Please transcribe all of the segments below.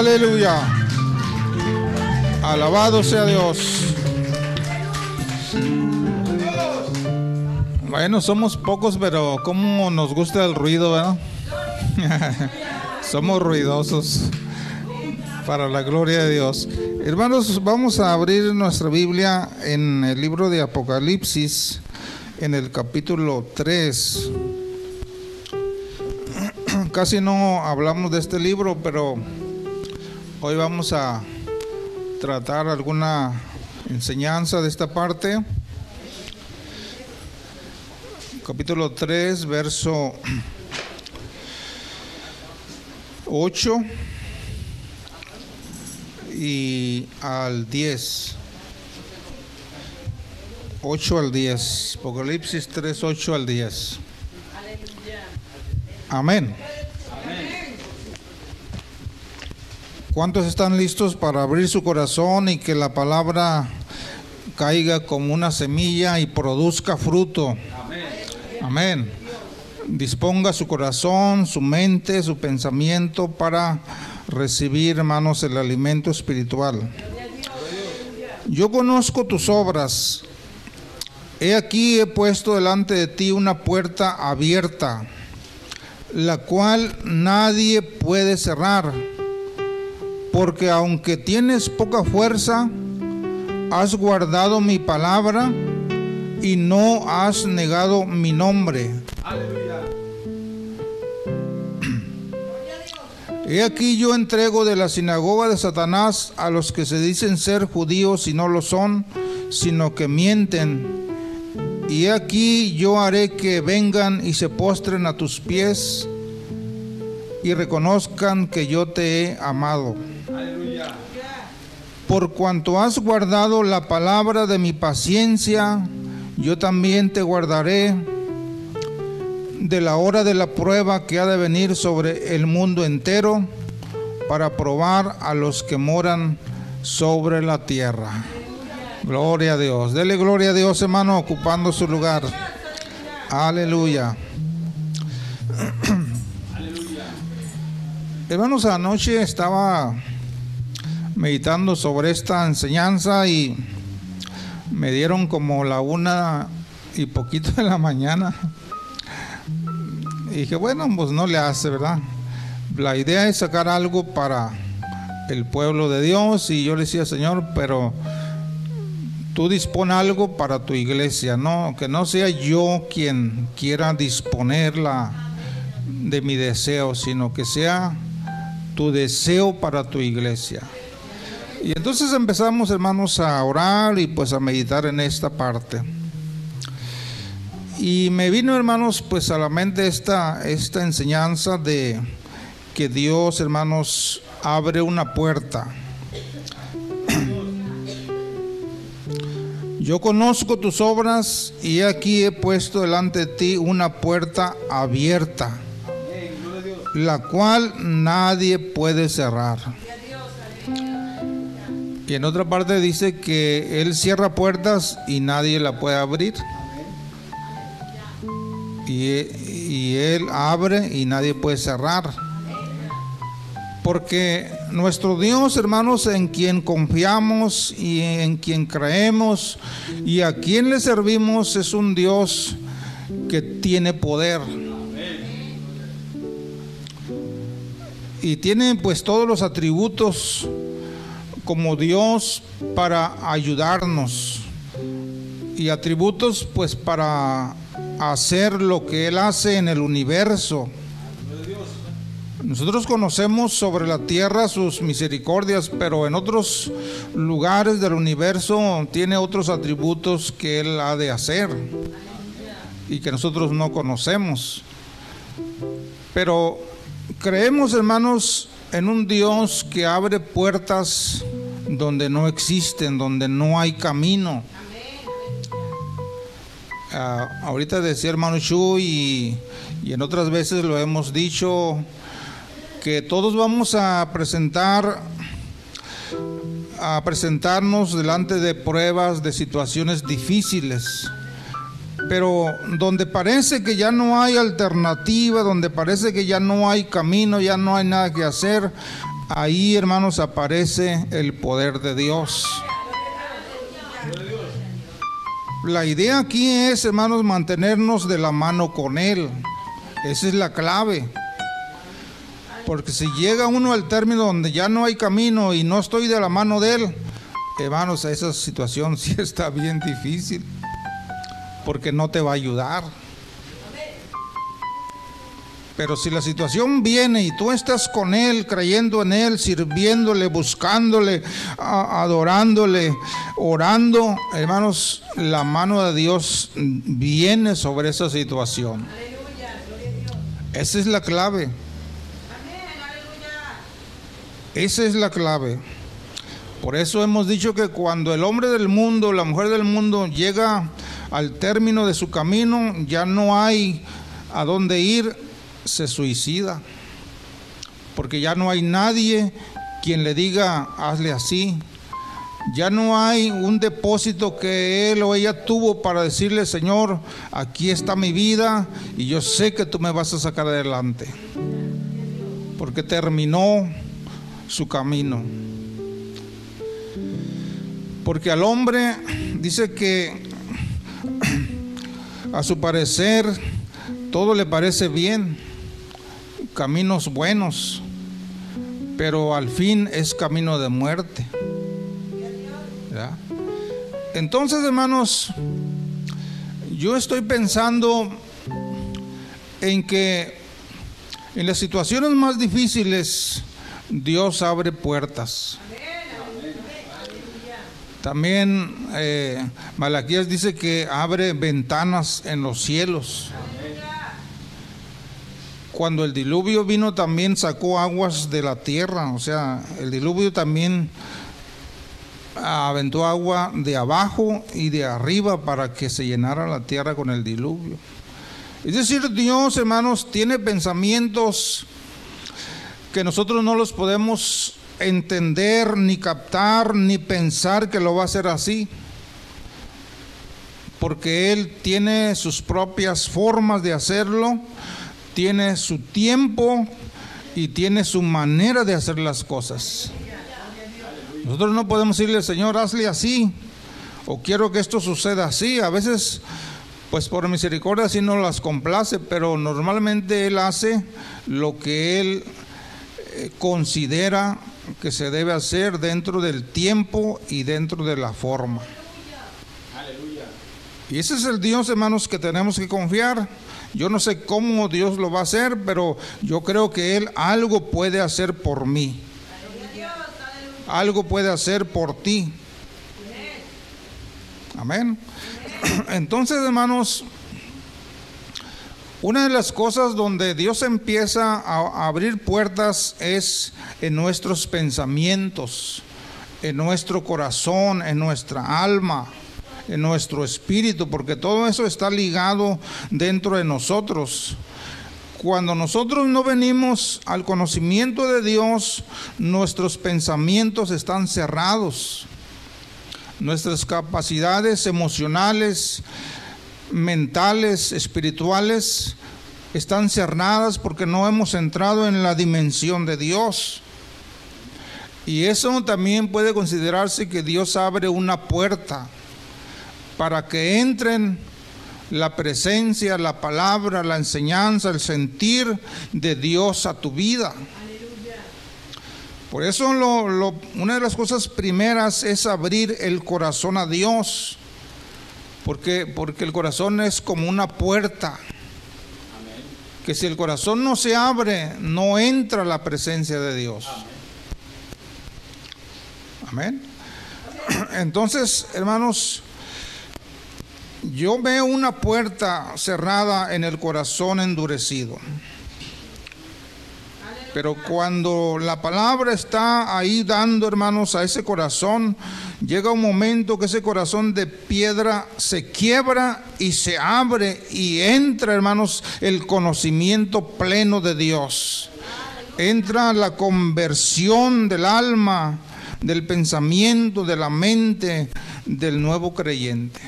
Aleluya. Alabado sea Dios. Bueno, somos pocos, pero como nos gusta el ruido, ¿verdad? somos ruidosos para la gloria de Dios. Hermanos, vamos a abrir nuestra Biblia en el libro de Apocalipsis, en el capítulo 3. Casi no hablamos de este libro, pero hoy vamos a tratar alguna enseñanza de esta parte. Capítulo 3, verso 8 y al 10. 8 al 10. Apocalipsis 3, 8 al 10. Amén. ¿Cuántos están listos para abrir su corazón y que la palabra caiga como una semilla y produzca fruto? Amén. Disponga su corazón, su mente, su pensamiento para recibir, hermanos, el alimento espiritual. Yo conozco tus obras. He aquí he puesto delante de ti una puerta abierta, la cual nadie puede cerrar, porque aunque tienes poca fuerza, has guardado mi palabra y no has negado mi nombre. He aquí yo entrego de la sinagoga de Satanás a los que se dicen ser judíos y no lo son, sino que mienten. Y he aquí yo haré que vengan y se postren a tus pies y reconozcan que yo te he amado. Por cuanto has guardado la palabra de mi paciencia, yo también te guardaré de la hora de la prueba que ha de venir sobre el mundo entero para probar a los que moran sobre la tierra. Gloria a Dios. Dele gloria a Dios, hermano, ocupando su lugar. Aleluya. Hermanos, anoche estaba meditando sobre esta enseñanza y me dieron como la una y poquito de la mañana. Y dije, bueno, pues no le hace, ¿verdad? La idea es sacar algo para el pueblo de Dios y yo le decía, Señor, pero tú dispone algo para tu iglesia, no, que no sea yo quien quiera disponerla de mi deseo, sino que sea tu deseo para tu iglesia. Y entonces empezamos, hermanos, a orar y pues a meditar en esta parte. Y me vino, hermanos, pues a la mente esta, esta enseñanza de que Dios, hermanos, abre una puerta. Yo conozco tus obras y aquí he puesto delante de ti una puerta abierta, la cual nadie puede cerrar. Y en otra parte dice que Él cierra puertas y nadie la puede abrir y, Él abre y nadie puede cerrar. Porque nuestro Dios, hermanos, en quien confiamos y en quien creemos y a quien le servimos es un Dios que tiene poder. Y tiene pues todos los atributos como Dios para ayudarnos. Y atributos pues para hacer lo que Él hace en el universo. Nosotros conocemos sobre la tierra sus misericordias, pero en otros lugares del universo tiene otros atributos que Él ha de hacer y que nosotros no conocemos. Pero creemos, hermanos, en un Dios que abre puertas donde no existen, donde no hay camino. Ah, ahorita decía hermano Chu y, y en otras veces lo hemos dicho que todos vamos a presentar a presentarnos delante de pruebas, de situaciones difíciles. Pero donde parece que ya no hay alternativa, donde parece que ya no hay camino, ya no hay nada que hacer, ahí hermanos aparece el poder de Dios. La idea aquí es, hermanos, mantenernos de la mano con Él. Esa es la clave. Porque si llega uno al término donde ya no hay camino y no estoy de la mano de Él, hermanos, esa situación sí está bien difícil. Porque no te va a ayudar. Pero si la situación viene y tú estás con Él, creyendo en Él, sirviéndole, buscándole, adorándole, orando, hermanos, la mano de Dios viene sobre esa situación. Esa es la clave. Esa es la clave. Por eso hemos dicho que cuando el hombre del mundo, la mujer del mundo llega al término de su camino, ya no hay a dónde ir se suicida, porque ya no hay nadie quien le diga, hazle así. Ya no hay un depósito que él o ella tuvo para decirle, Señor, aquí está mi vida y yo sé que tú me vas a sacar adelante. Porque terminó su camino. Porque al hombre dice que a su parecer todo le parece bien caminos buenos, pero al fin es camino de muerte. Entonces, hermanos, yo estoy pensando en que en las situaciones más difíciles Dios abre puertas. También eh, Malaquías dice que abre ventanas en los cielos cuando el diluvio vino también sacó aguas de la tierra, o sea, el diluvio también aventó agua de abajo y de arriba para que se llenara la tierra con el diluvio. Es decir, Dios, hermanos, tiene pensamientos que nosotros no los podemos entender, ni captar, ni pensar que lo va a hacer así. Porque Él tiene sus propias formas de hacerlo tiene su tiempo y tiene su manera de hacer las cosas. Nosotros no podemos decirle, Señor, hazle así, o quiero que esto suceda así. A veces, pues por misericordia sí no las complace, pero normalmente Él hace lo que Él eh, considera que se debe hacer dentro del tiempo y dentro de la forma. Y ese es el Dios, hermanos, que tenemos que confiar. Yo no sé cómo Dios lo va a hacer, pero yo creo que Él algo puede hacer por mí. Algo puede hacer por ti. Amén. Entonces, hermanos, una de las cosas donde Dios empieza a abrir puertas es en nuestros pensamientos, en nuestro corazón, en nuestra alma en nuestro espíritu, porque todo eso está ligado dentro de nosotros. Cuando nosotros no venimos al conocimiento de Dios, nuestros pensamientos están cerrados. Nuestras capacidades emocionales, mentales, espirituales, están cerradas porque no hemos entrado en la dimensión de Dios. Y eso también puede considerarse que Dios abre una puerta para que entren la presencia, la palabra, la enseñanza, el sentir de Dios a tu vida. Por eso una de las cosas primeras es abrir el corazón a Dios, porque, porque el corazón es como una puerta, que si el corazón no se abre, no entra la presencia de Dios. Amén. Entonces, hermanos, yo veo una puerta cerrada en el corazón endurecido. Pero cuando la palabra está ahí dando, hermanos, a ese corazón, llega un momento que ese corazón de piedra se quiebra y se abre y entra, hermanos, el conocimiento pleno de Dios. Entra la conversión del alma, del pensamiento, de la mente del nuevo creyente.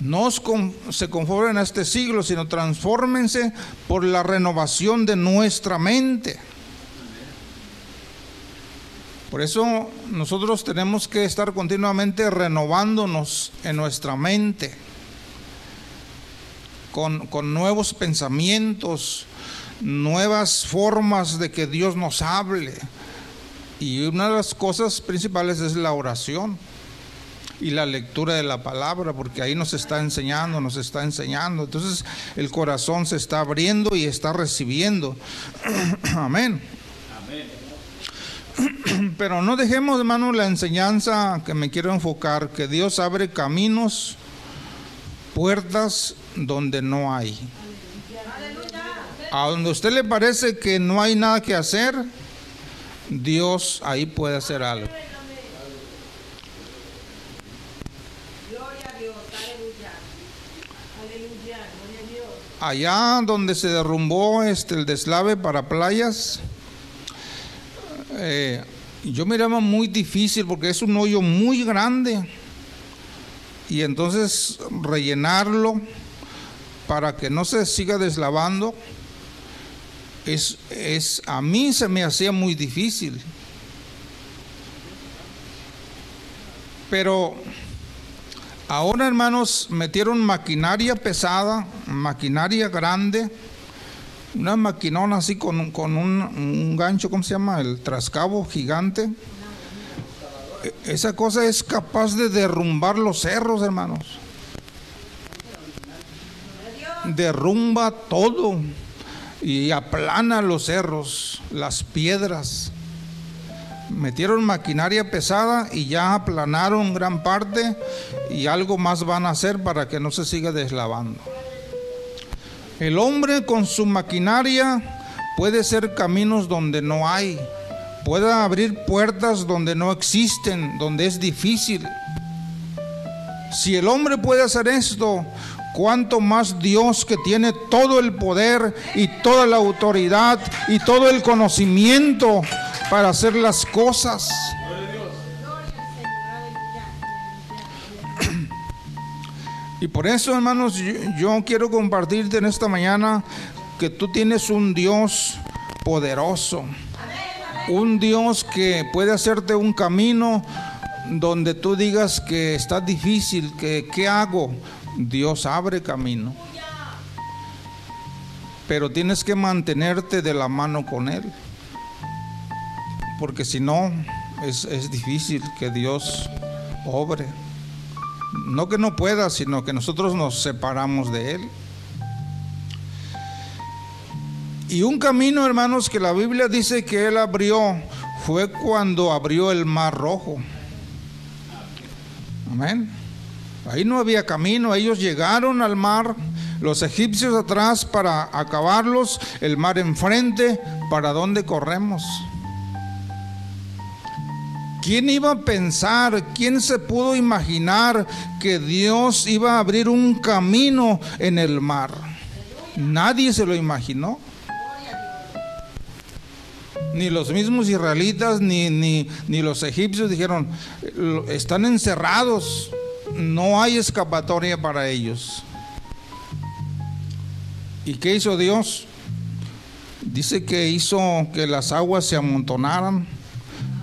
No se conformen a este siglo, sino transfórmense por la renovación de nuestra mente. Por eso nosotros tenemos que estar continuamente renovándonos en nuestra mente con, con, nuevos pensamientos, nuevas formas de que Dios nos hable. Y una de las cosas principales es la oración y la lectura de la palabra, porque ahí nos está enseñando, nos está enseñando. Entonces el corazón se está abriendo y está recibiendo. Amén. Pero no dejemos, hermano, la enseñanza que me quiero enfocar, que Dios abre caminos, puertas donde no hay. A donde usted le parece que no hay nada que hacer, Dios ahí puede hacer algo. Allá donde se derrumbó este, el deslave para playas, eh, yo miraba muy difícil porque es un hoyo muy grande. Y entonces rellenarlo para que no se siga deslavando, es, es, a mí se me hacía muy difícil. Pero Ahora, hermanos, metieron maquinaria pesada, maquinaria grande, una maquinona así con, con un, gancho, ¿cómo se llama? El trascabo gigante. E, esa cosa es capaz de derrumbar los cerros, hermanos. Derrumba todo y aplana los cerros, las piedras metieron maquinaria pesada y ya aplanaron gran parte y algo más van a hacer para que no se siga deslavando. El hombre con su maquinaria puede ser caminos donde no hay, puede abrir puertas donde no existen, donde es difícil. Si el hombre puede hacer esto, cuánto más Dios que tiene todo el poder y toda la autoridad y todo el conocimiento para hacer las cosas. Y por eso, hermanos, yo, quiero compartirte en esta mañana que tú tienes un Dios poderoso. Un Dios que puede hacerte un camino donde tú digas que está difícil, que qué hago. Dios abre camino. Pero tienes que mantenerte de la mano con Él porque si no, es, difícil que Dios obre. No que no pueda, sino que nosotros nos separamos de Él. Y un camino, hermanos, que la Biblia dice que Él abrió fue cuando abrió el mar rojo. Amén. Ahí no había camino, ellos llegaron al mar, los egipcios atrás para acabarlos, el mar enfrente, ¿para dónde corremos? ¿Quién iba a pensar, quién se pudo imaginar que Dios iba a abrir un camino en el mar? Nadie se lo imaginó. Ni los mismos israelitas ni, ni, ni los egipcios dijeron, están encerrados, no hay escapatoria para ellos. ¿Y qué hizo Dios? Dice que hizo que las aguas se amontonaran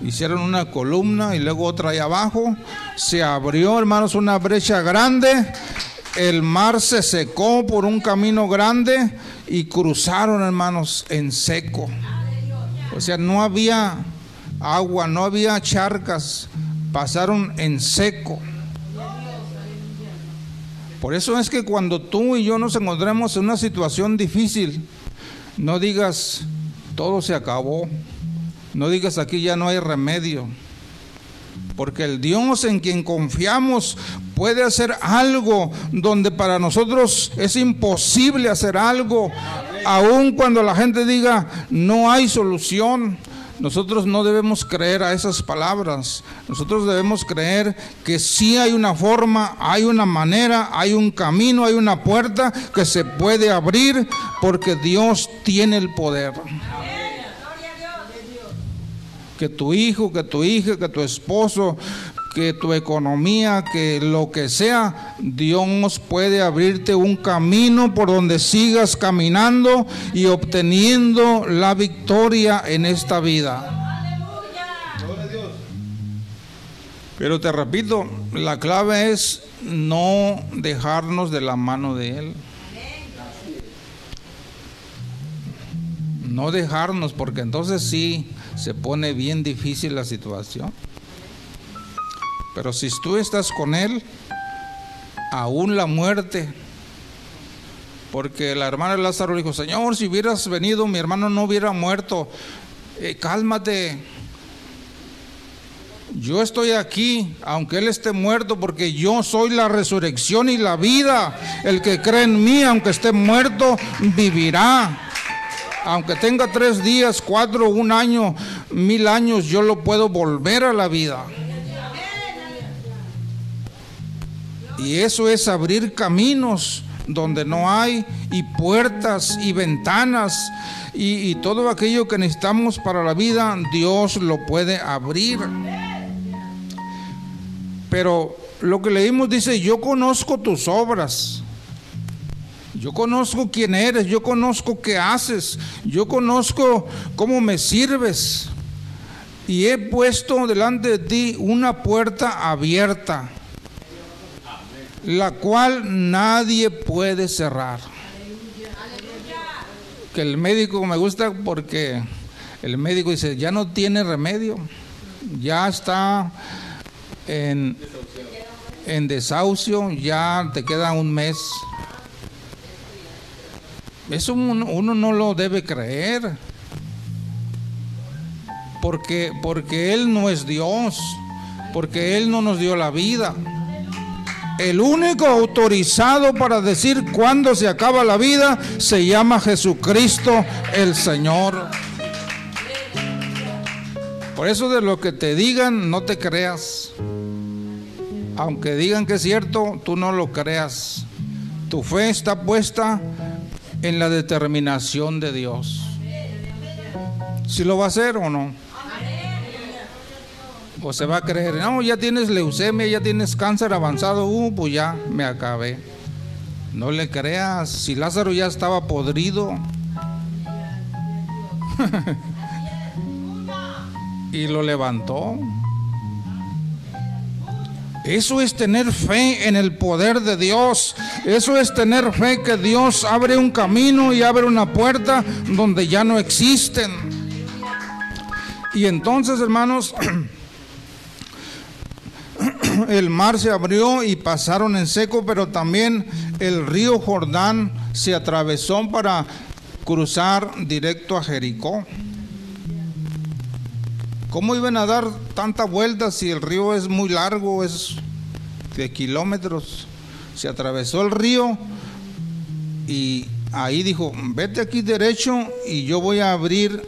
hicieron una columna y luego otra ahí abajo. Se abrió, hermanos, una brecha grande. El mar se secó por un camino grande y cruzaron, hermanos, en seco. O sea, no había agua, no había charcas, pasaron en seco. Por eso es que cuando tú y yo nos encontremos en una situación difícil, no digas, todo se acabó. No digas aquí ya no hay remedio. Porque el Dios en quien confiamos puede hacer algo donde para nosotros es imposible hacer algo. Aun cuando la gente diga no hay solución. Nosotros no debemos creer a esas palabras. Nosotros debemos creer que sí hay una forma, hay una manera, hay un camino, hay una puerta que se puede abrir porque Dios tiene el poder que tu hijo, que tu hija, que tu esposo, que tu economía, que lo que sea, Dios puede abrirte un camino por donde sigas caminando y obteniendo la victoria en esta vida. Pero te repito, la clave es no dejarnos de la mano de Él. No dejarnos, porque entonces sí se pone bien difícil la situación. Pero si tú estás con Él, aún la muerte, porque la hermana Lázaro dijo, Señor, si hubieras venido, mi hermano no hubiera muerto. Eh, cálmate. Yo estoy aquí, aunque Él esté muerto, porque yo soy la resurrección y la vida. El que cree en mí, aunque esté muerto, vivirá. Aunque tenga tres días, cuatro, un año, mil años, yo lo puedo volver a la vida. Y eso es abrir caminos donde no hay, y puertas y ventanas, y, todo aquello que necesitamos para la vida, Dios lo puede abrir. Pero lo que leímos dice, yo conozco tus obras. Yo conozco quién eres, yo conozco qué haces, yo conozco cómo me sirves. Y he puesto delante de ti una puerta abierta, la cual nadie puede cerrar. Que el médico me gusta porque el médico dice, ya no tiene remedio, ya está en, en desahucio, ya te queda un mes. Eso uno, uno, no lo debe creer. Porque, porque Él no es Dios. Porque Él no nos dio la vida. El único autorizado para decir cuándo se acaba la vida se llama Jesucristo el Señor. Por eso de lo que te digan, no te creas. Aunque digan que es cierto, tú no lo creas. Tu fe está puesta en la determinación de Dios. Si lo va a hacer o no. O se va a creer, no, ya tienes leucemia, ya tienes cáncer avanzado, uh, pues ya me acabé. No le creas, si Lázaro ya estaba podrido. y lo levantó. Eso es tener fe en el poder de Dios. Eso es tener fe que Dios abre un camino y abre una puerta donde ya no existen. Y entonces, hermanos, el mar se abrió y pasaron en seco, pero también el río Jordán se atravesó para cruzar directo a Jericó. ¿Cómo iban a dar tanta vuelta si el río es muy largo, es de kilómetros? Se atravesó el río y ahí dijo, vete aquí derecho y yo voy a abrir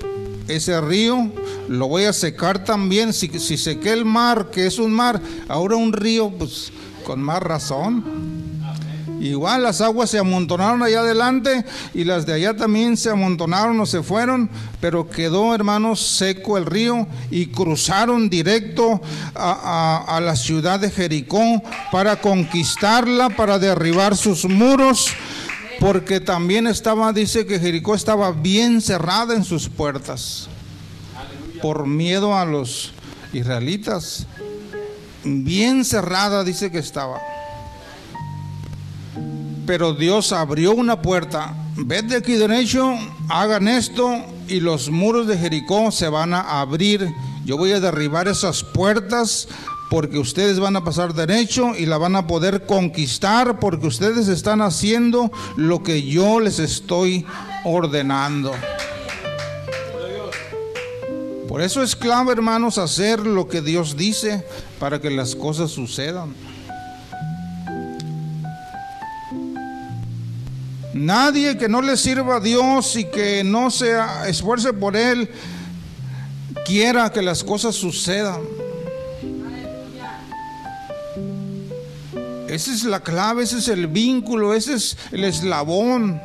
ese río, lo voy a secar también. Si, si sequé el mar, que es un mar, ahora un río, pues con más razón. Igual las aguas se amontonaron allá adelante y las de allá también se amontonaron o se fueron, pero quedó, hermanos, seco el río y cruzaron directo a, a, a la ciudad de Jericó para conquistarla, para derribar sus muros, porque también estaba, dice que Jericó estaba bien cerrada en sus puertas por miedo a los israelitas. Bien cerrada dice que estaba pero Dios abrió una puerta. Vete aquí derecho, hagan esto y los muros de Jericó se van a abrir. Yo voy a derribar esas puertas porque ustedes van a pasar derecho y la van a poder conquistar porque ustedes están haciendo lo que yo les estoy ordenando. Por eso es clave, hermanos, hacer lo que Dios dice para que las cosas sucedan. Nadie que no le sirva a Dios y que no se esfuerce por Él quiera que las cosas sucedan. Esa es la clave, ese es el vínculo, ese es el eslabón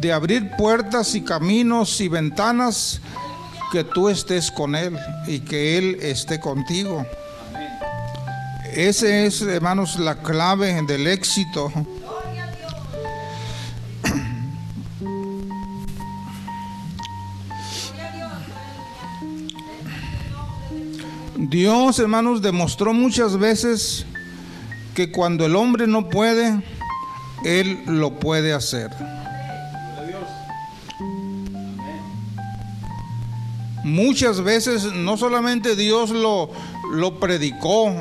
de abrir puertas y caminos y ventanas que tú estés con Él y que Él esté contigo. Ese es, hermanos, la clave del éxito. Dios, hermanos, demostró muchas veces que cuando el hombre no puede, Él lo puede hacer. Muchas veces no solamente Dios lo, lo predicó,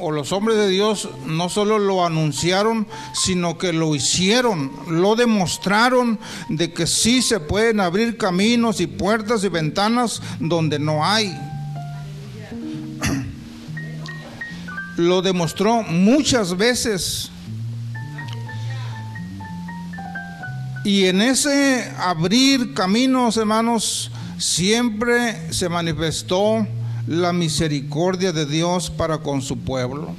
o los hombres de Dios no solo lo anunciaron, sino que lo hicieron, lo demostraron de que sí se pueden abrir caminos y puertas y ventanas donde no hay. Lo demostró muchas veces. Y en ese abrir caminos, hermanos, siempre se manifestó la misericordia de Dios para con su pueblo.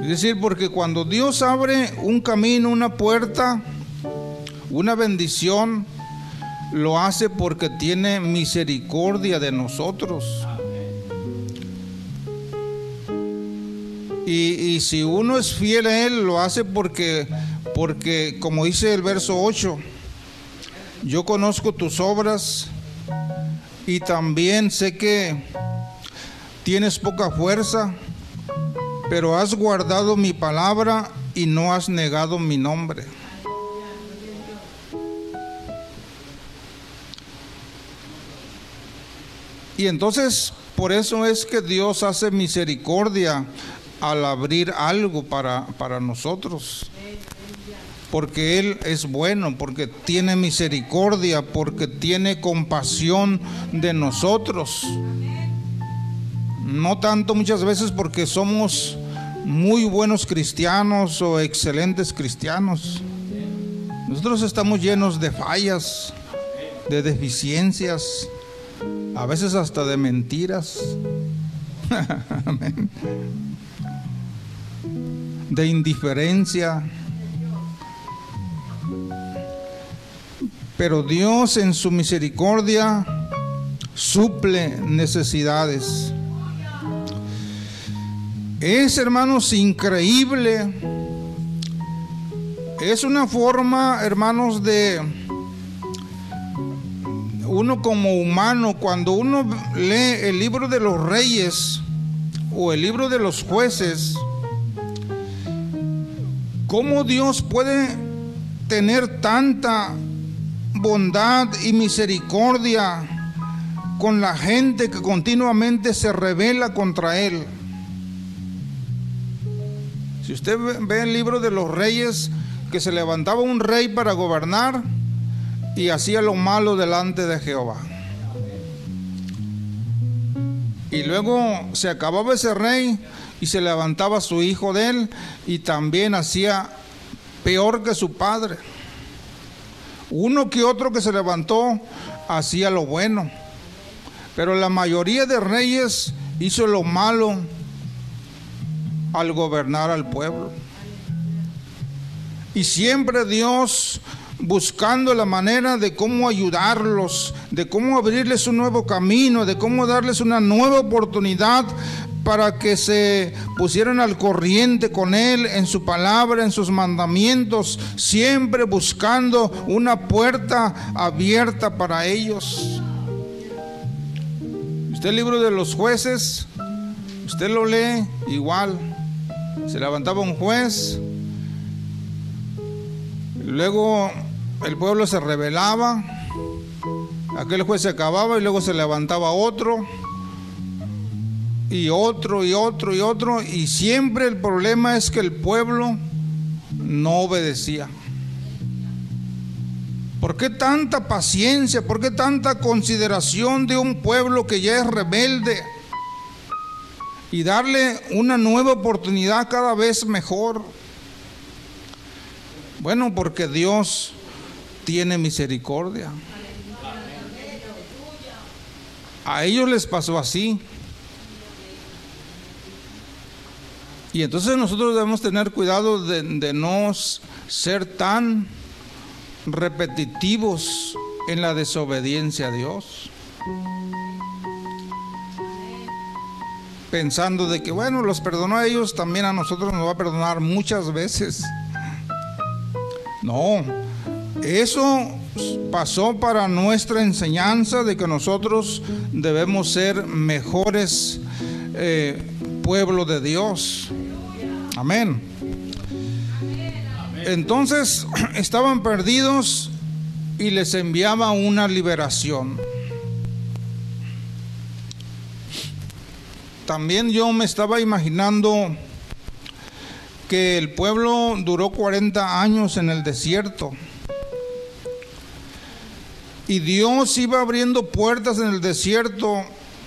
Es decir, porque cuando Dios abre un camino, una puerta, una bendición, lo hace porque tiene misericordia de nosotros. Y, si uno es fiel a Él, lo hace porque, porque como dice el verso 8, yo conozco tus obras y también sé que tienes poca fuerza, pero has guardado mi palabra y no has negado mi nombre. Y entonces, por eso es que Dios hace misericordia al abrir algo para, para nosotros porque Él es bueno, porque tiene misericordia, porque tiene compasión de nosotros. No tanto muchas veces porque somos muy buenos cristianos o excelentes cristianos. Nosotros estamos llenos de fallas, de deficiencias, a veces hasta de mentiras, de indiferencia Pero Dios en su misericordia suple necesidades. Es, hermanos, increíble. Es una forma, hermanos, de uno como humano, cuando uno lee el libro de los reyes o el libro de los jueces, cómo Dios puede tener tanta bondad y misericordia con la gente que continuamente se revela contra Él. Si usted ve el libro de los reyes, que se levantaba un rey para gobernar y hacía lo malo delante de Jehová. Y luego se acababa ese rey y se levantaba su hijo de él y también hacía peor que su padre. Uno que otro que se levantó hacía lo bueno, pero la mayoría de reyes hizo lo malo al gobernar al pueblo. Y siempre Dios buscando la manera de cómo ayudarlos, de cómo abrirles un nuevo camino, de cómo darles una nueva oportunidad para que se pusieran al corriente con Él en su palabra, en sus mandamientos, siempre buscando una puerta abierta para ellos. Usted el libro de los jueces, usted lo lee igual. Se levantaba un juez, luego el pueblo se rebelaba, aquel juez se acababa y luego se levantaba otro y otro y otro y otro, y siempre el problema es que el pueblo no obedecía. ¿Por qué tanta paciencia? ¿Por qué tanta consideración de un pueblo que ya es rebelde? Y darle una nueva oportunidad cada vez mejor. Bueno, porque Dios tiene misericordia. A ellos les pasó así. Y entonces nosotros debemos tener cuidado de, no ser tan repetitivos en la desobediencia a Dios. pensando de que, bueno, los perdonó a ellos, también a nosotros nos va a perdonar muchas veces. No, eso pasó para nuestra enseñanza de que nosotros debemos ser mejores eh, pueblo de Dios. Amén. Entonces estaban perdidos y les enviaba una liberación. También yo me estaba imaginando que el pueblo duró 40 años en el desierto. Y Dios iba abriendo puertas en el desierto,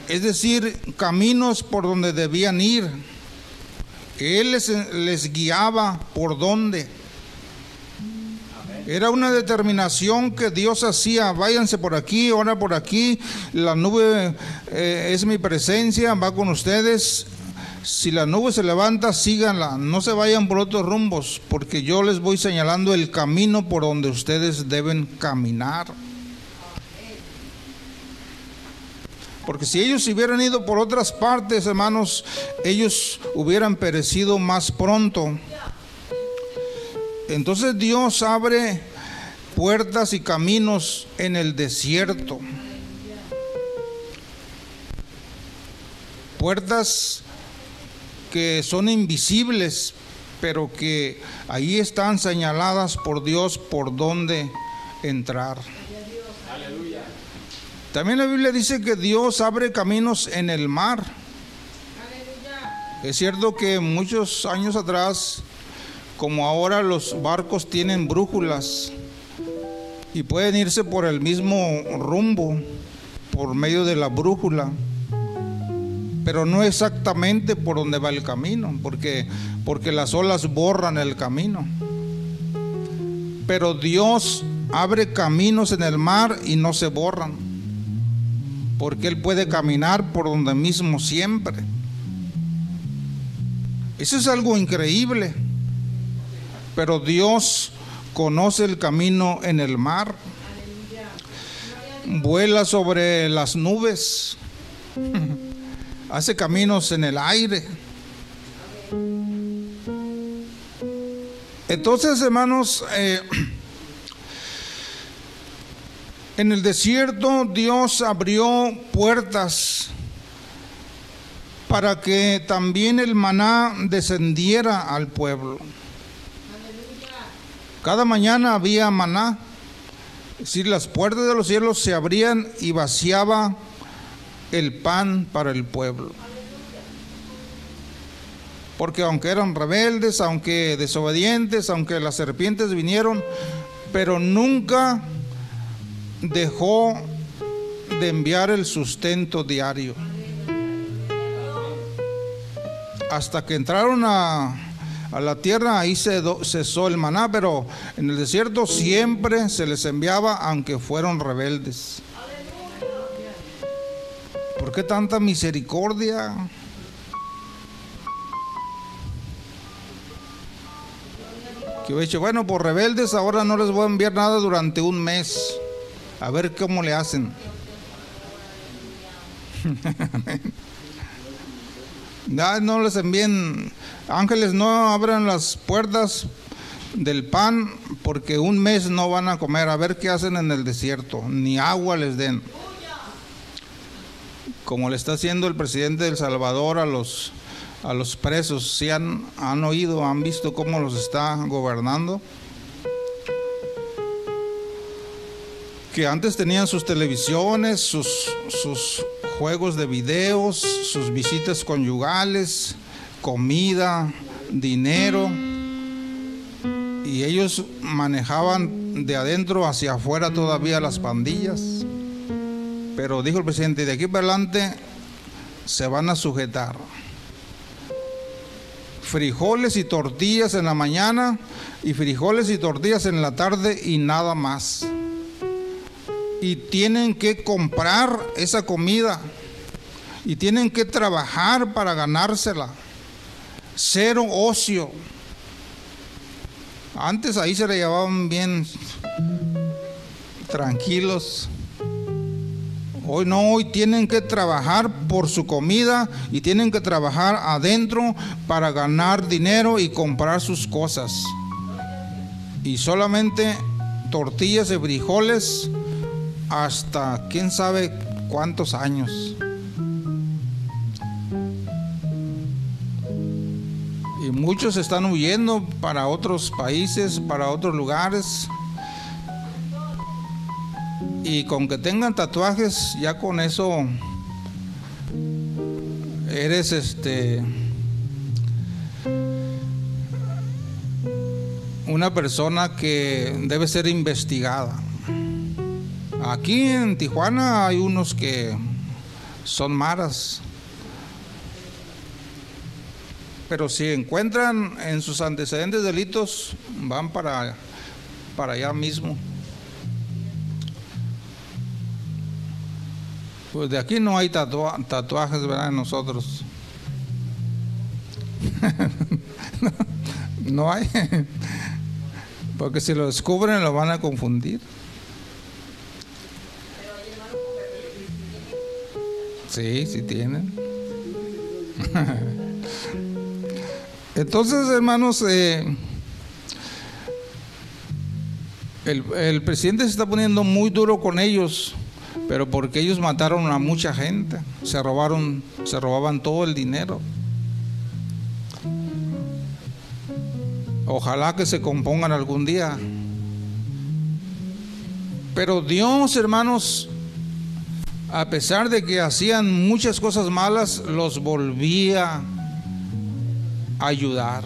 es decir, caminos por donde debían ir. Él les, les guiaba por dónde. Era una determinación que Dios hacía, váyanse por aquí, ahora por aquí, la nube eh, es mi presencia, va con ustedes. Si la nube se levanta, síganla, no se vayan por otros rumbos, porque yo les voy señalando el camino por donde ustedes deben caminar. Porque si ellos hubieran ido por otras partes, hermanos, ellos hubieran perecido más pronto. Entonces Dios abre puertas y caminos en el desierto. Puertas que son invisibles, pero que ahí están señaladas por Dios por dónde entrar. También la Biblia dice que Dios abre caminos en el mar. Es cierto que muchos años atrás como ahora los barcos tienen brújulas y pueden irse por el mismo rumbo, por medio de la brújula, pero no exactamente por donde va el camino, porque, porque las olas borran el camino. Pero Dios abre caminos en el mar y no se borran, porque Él puede caminar por donde mismo siempre. Eso es algo increíble pero Dios conoce el camino en el mar, vuela sobre las nubes, hace caminos en el aire. Entonces, hermanos, eh, en el desierto Dios abrió puertas para que también el maná descendiera al pueblo. Cada mañana había maná, es decir, las puertas de los cielos se abrían y vaciaba el pan para el pueblo. Porque aunque eran rebeldes, aunque desobedientes, aunque las serpientes vinieron, pero nunca dejó de enviar el sustento diario. Hasta que entraron a a la tierra, ahí se cesó el maná, pero en el desierto siempre se les enviaba aunque fueron rebeldes. ¿Por qué tanta misericordia? Que he dicho, bueno, por rebeldes ahora no les voy a enviar nada durante un mes. A ver cómo le hacen. no les envíen ángeles, no abran las puertas del pan porque un mes no van a comer. A ver qué hacen en el desierto, ni agua les den. Como le está haciendo el presidente del Salvador a los, a los presos. Si han, han oído, han visto cómo los está gobernando. Que antes tenían sus televisiones, sus, juegos de videos, sus visitas conyugales, comida, dinero. Y ellos manejaban de adentro hacia afuera todavía las pandillas. Pero dijo el presidente, de aquí para adelante se van a sujetar. Frijoles y tortillas en la mañana y frijoles y tortillas en la tarde y nada más y tienen que comprar esa comida y tienen que trabajar para ganársela. Cero ocio. Antes ahí se le llevaban bien tranquilos. Hoy no, hoy tienen que trabajar por su comida y tienen que trabajar adentro para ganar dinero y comprar sus cosas. Y solamente tortillas de frijoles hasta quién sabe cuántos años. Y muchos están huyendo para otros países, para otros lugares. Y con que tengan tatuajes, ya con eso eres este una persona que debe ser investigada. Aquí en Tijuana hay unos que son maras. Pero si encuentran en sus antecedentes delitos, van para, para allá mismo. Pues de aquí no hay tatuajes, ¿verdad? Nosotros. no hay. Porque si lo descubren lo van a confundir. Sí, sí tienen. Entonces, hermanos, eh, el, el, presidente se está poniendo muy duro con ellos, pero porque ellos mataron a mucha gente, se robaron, se robaban todo el dinero. Ojalá que se compongan algún día. Pero Dios, hermanos, a pesar de que hacían muchas cosas malas, los volvía a ayudar.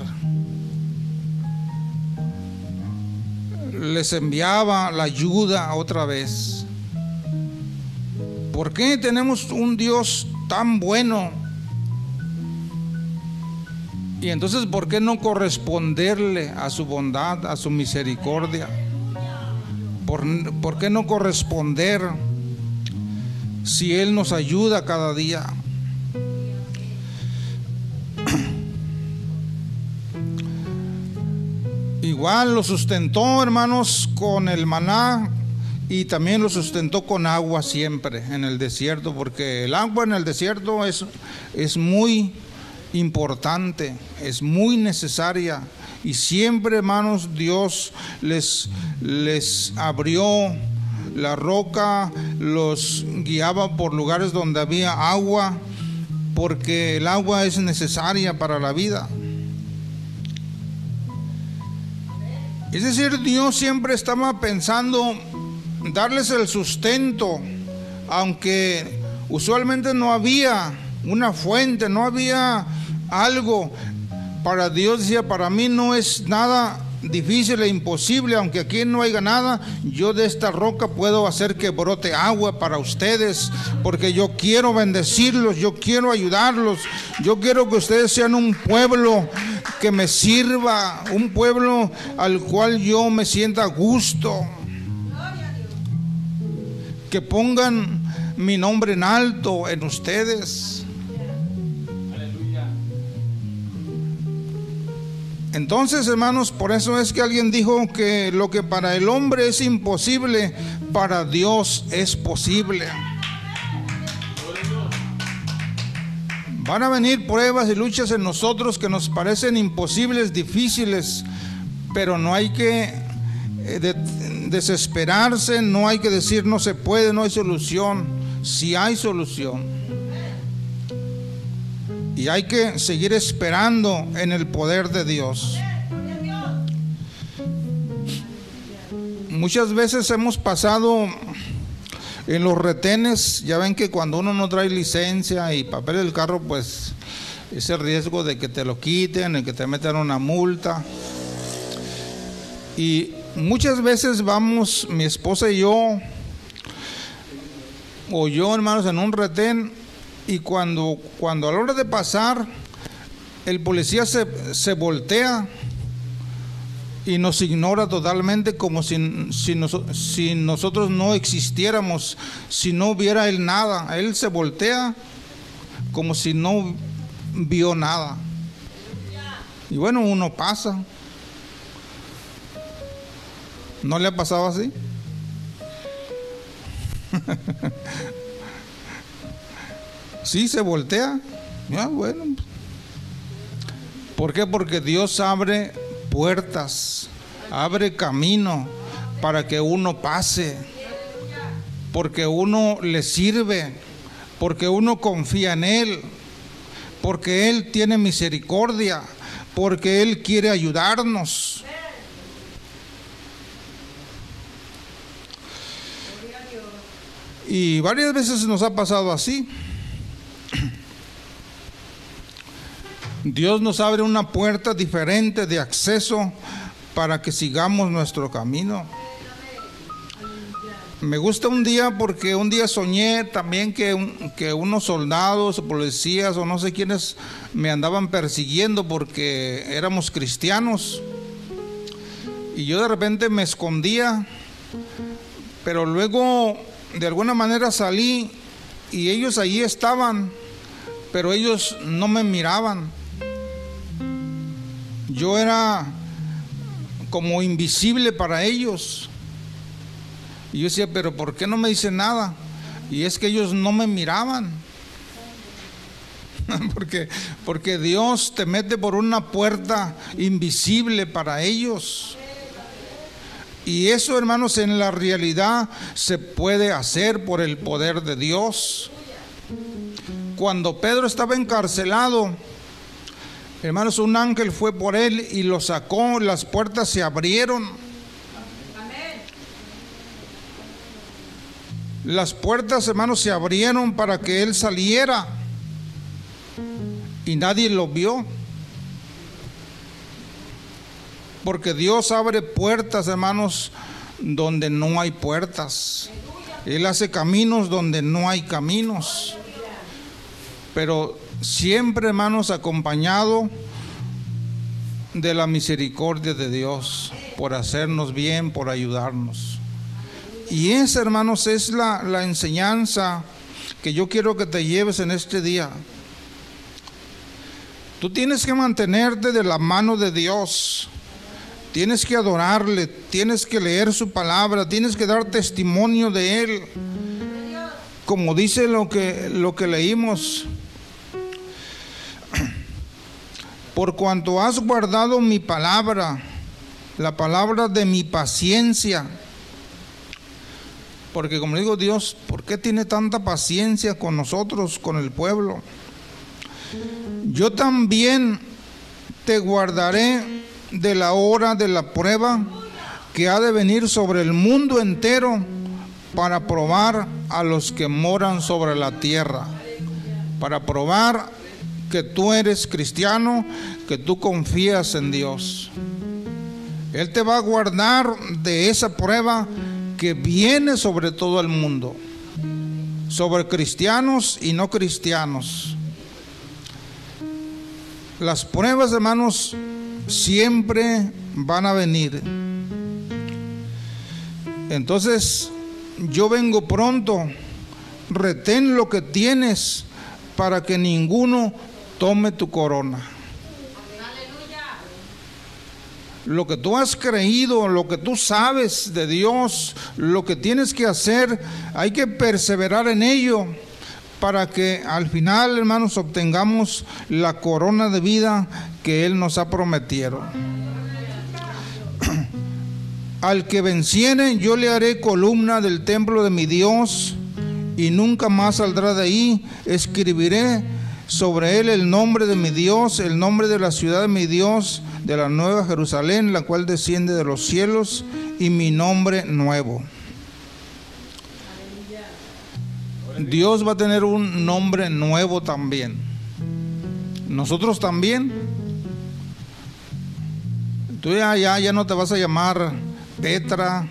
Les enviaba la ayuda otra vez. ¿Por qué tenemos un Dios tan bueno? Y entonces, ¿por qué no corresponderle a su bondad, a su misericordia? ¿Por, ¿por qué no corresponder? Si Él nos ayuda cada día. Igual lo sustentó, hermanos, con el maná y también lo sustentó con agua siempre en el desierto, porque el agua en el desierto es, es muy importante, es muy necesaria. Y siempre, hermanos, Dios les, les abrió la roca los guiaba por lugares donde había agua, porque el agua es necesaria para la vida. Es decir, Dios siempre estaba pensando darles el sustento, aunque usualmente no había una fuente, no había algo. Para Dios decía, para mí no es nada difícil e imposible, aunque aquí no haya nada, yo de esta roca puedo hacer que brote agua para ustedes, porque yo quiero bendecirlos, yo quiero ayudarlos, yo quiero que ustedes sean un pueblo que me sirva, un pueblo al cual yo me sienta a gusto, que pongan mi nombre en alto en ustedes. Entonces, hermanos, por eso es que alguien dijo que lo que para el hombre es imposible, para Dios es posible. Van a venir pruebas y luchas en nosotros que nos parecen imposibles, difíciles, pero no hay que eh, desesperarse, no hay que decir no se puede, no hay solución. Si hay solución. Y hay que seguir esperando en el poder de Dios. Muchas veces hemos pasado en los retenes, ya ven que cuando uno no trae licencia y papel del carro, pues ese riesgo de que te lo quiten, de que te metan una multa. Y muchas veces vamos, mi esposa y yo, o yo hermanos, en un retén y cuando, cuando a la hora de pasar, el policía se, se voltea y nos ignora totalmente como si, si, si, nosotros no existiéramos, si no viera él nada. Él se voltea como si no vio nada. Y bueno, uno pasa. ¿No le ha pasado así? Sí, se voltea. Ya, bueno. ¿Por qué? Porque Dios abre puertas, abre camino para que uno pase, porque uno le sirve, porque uno confía en Él, porque Él tiene misericordia, porque Él quiere ayudarnos. Y varias veces nos ha pasado así. Dios nos abre una puerta diferente de acceso para que sigamos nuestro camino. Me gusta un día porque un día soñé también que, unos soldados, policías o no sé quiénes me andaban persiguiendo porque éramos cristianos. Y yo de repente me escondía, pero luego de alguna manera salí y ellos allí estaban, pero ellos no me miraban. Yo era como invisible para ellos. Y yo decía, pero ¿por qué no me dicen nada? Y es que ellos no me miraban. porque, porque Dios te mete por una puerta invisible para ellos. Y eso, hermanos, en la realidad se puede hacer por el poder de Dios. Cuando Pedro estaba encarcelado, hermanos, un ángel fue por él y lo sacó, las puertas se abrieron. Las puertas, hermanos, se abrieron para que él saliera y nadie lo vio. Porque Dios abre puertas, hermanos, donde no hay puertas. Él hace caminos donde no hay caminos. Pero siempre, hermanos, acompañado de la misericordia de Dios por hacernos bien, por ayudarnos. Y esa, hermanos, es la, la enseñanza que yo quiero que te lleves en este día. Tú tienes que mantenerte de la mano de Dios. Tienes que adorarle, tienes que leer su palabra, tienes que dar testimonio de él. Como dice lo que lo que leímos. Por cuanto has guardado mi palabra, la palabra de mi paciencia. Porque como digo Dios, ¿por qué tiene tanta paciencia con nosotros, con el pueblo? Yo también te guardaré de la hora de la prueba que ha de venir sobre el mundo entero para probar a los que moran sobre la tierra, para probar que tú eres cristiano, que tú confías en Dios. Él te va a guardar de esa prueba que viene sobre todo el mundo, sobre cristianos y no cristianos. Las pruebas, hermanos, siempre van a venir. Entonces, yo vengo pronto, retén lo que tienes para que ninguno tome tu corona. Lo que tú has creído, lo que tú sabes de Dios, lo que tienes que hacer, hay que perseverar en ello para que al final, hermanos, obtengamos la corona de vida que Él nos ha prometido. Al que venciere, yo le haré columna del templo de mi Dios y nunca más saldrá de ahí. Escribiré sobre él el nombre de mi Dios, el nombre de la ciudad de mi Dios, de la nueva Jerusalén, la cual desciende de los cielos, y mi nombre nuevo. Dios va a tener un nombre nuevo también. Nosotros también Tú ya, ya, no te vas a llamar Petra,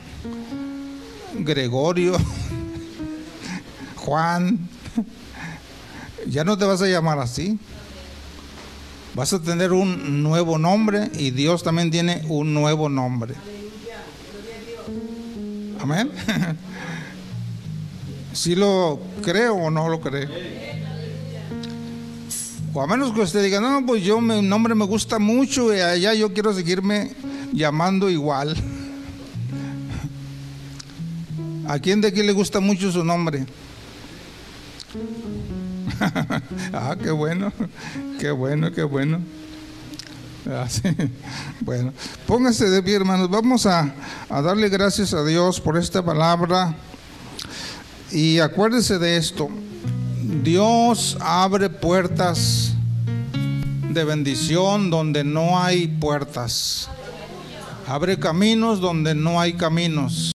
Gregorio, Juan. Ya no te vas a llamar así. Vas a tener un nuevo nombre y Dios también tiene un nuevo nombre. Amén. Si lo creo o no lo cree. O a menos que usted diga, no, pues yo mi nombre me gusta mucho y allá yo quiero seguirme llamando igual. ¿A quién de aquí le gusta mucho su nombre? ah, qué bueno, qué bueno, qué bueno. Ah. Bueno, póngase de pie, hermanos. Vamos a, a darle gracias a Dios por esta palabra. Y acuérdese de esto. Dios abre puertas de bendición donde no hay puertas. Abre caminos donde no hay caminos.